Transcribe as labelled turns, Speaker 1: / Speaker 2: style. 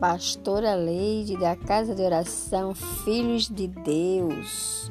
Speaker 1: pastora Leide da Casa de Oração Filhos de Deus.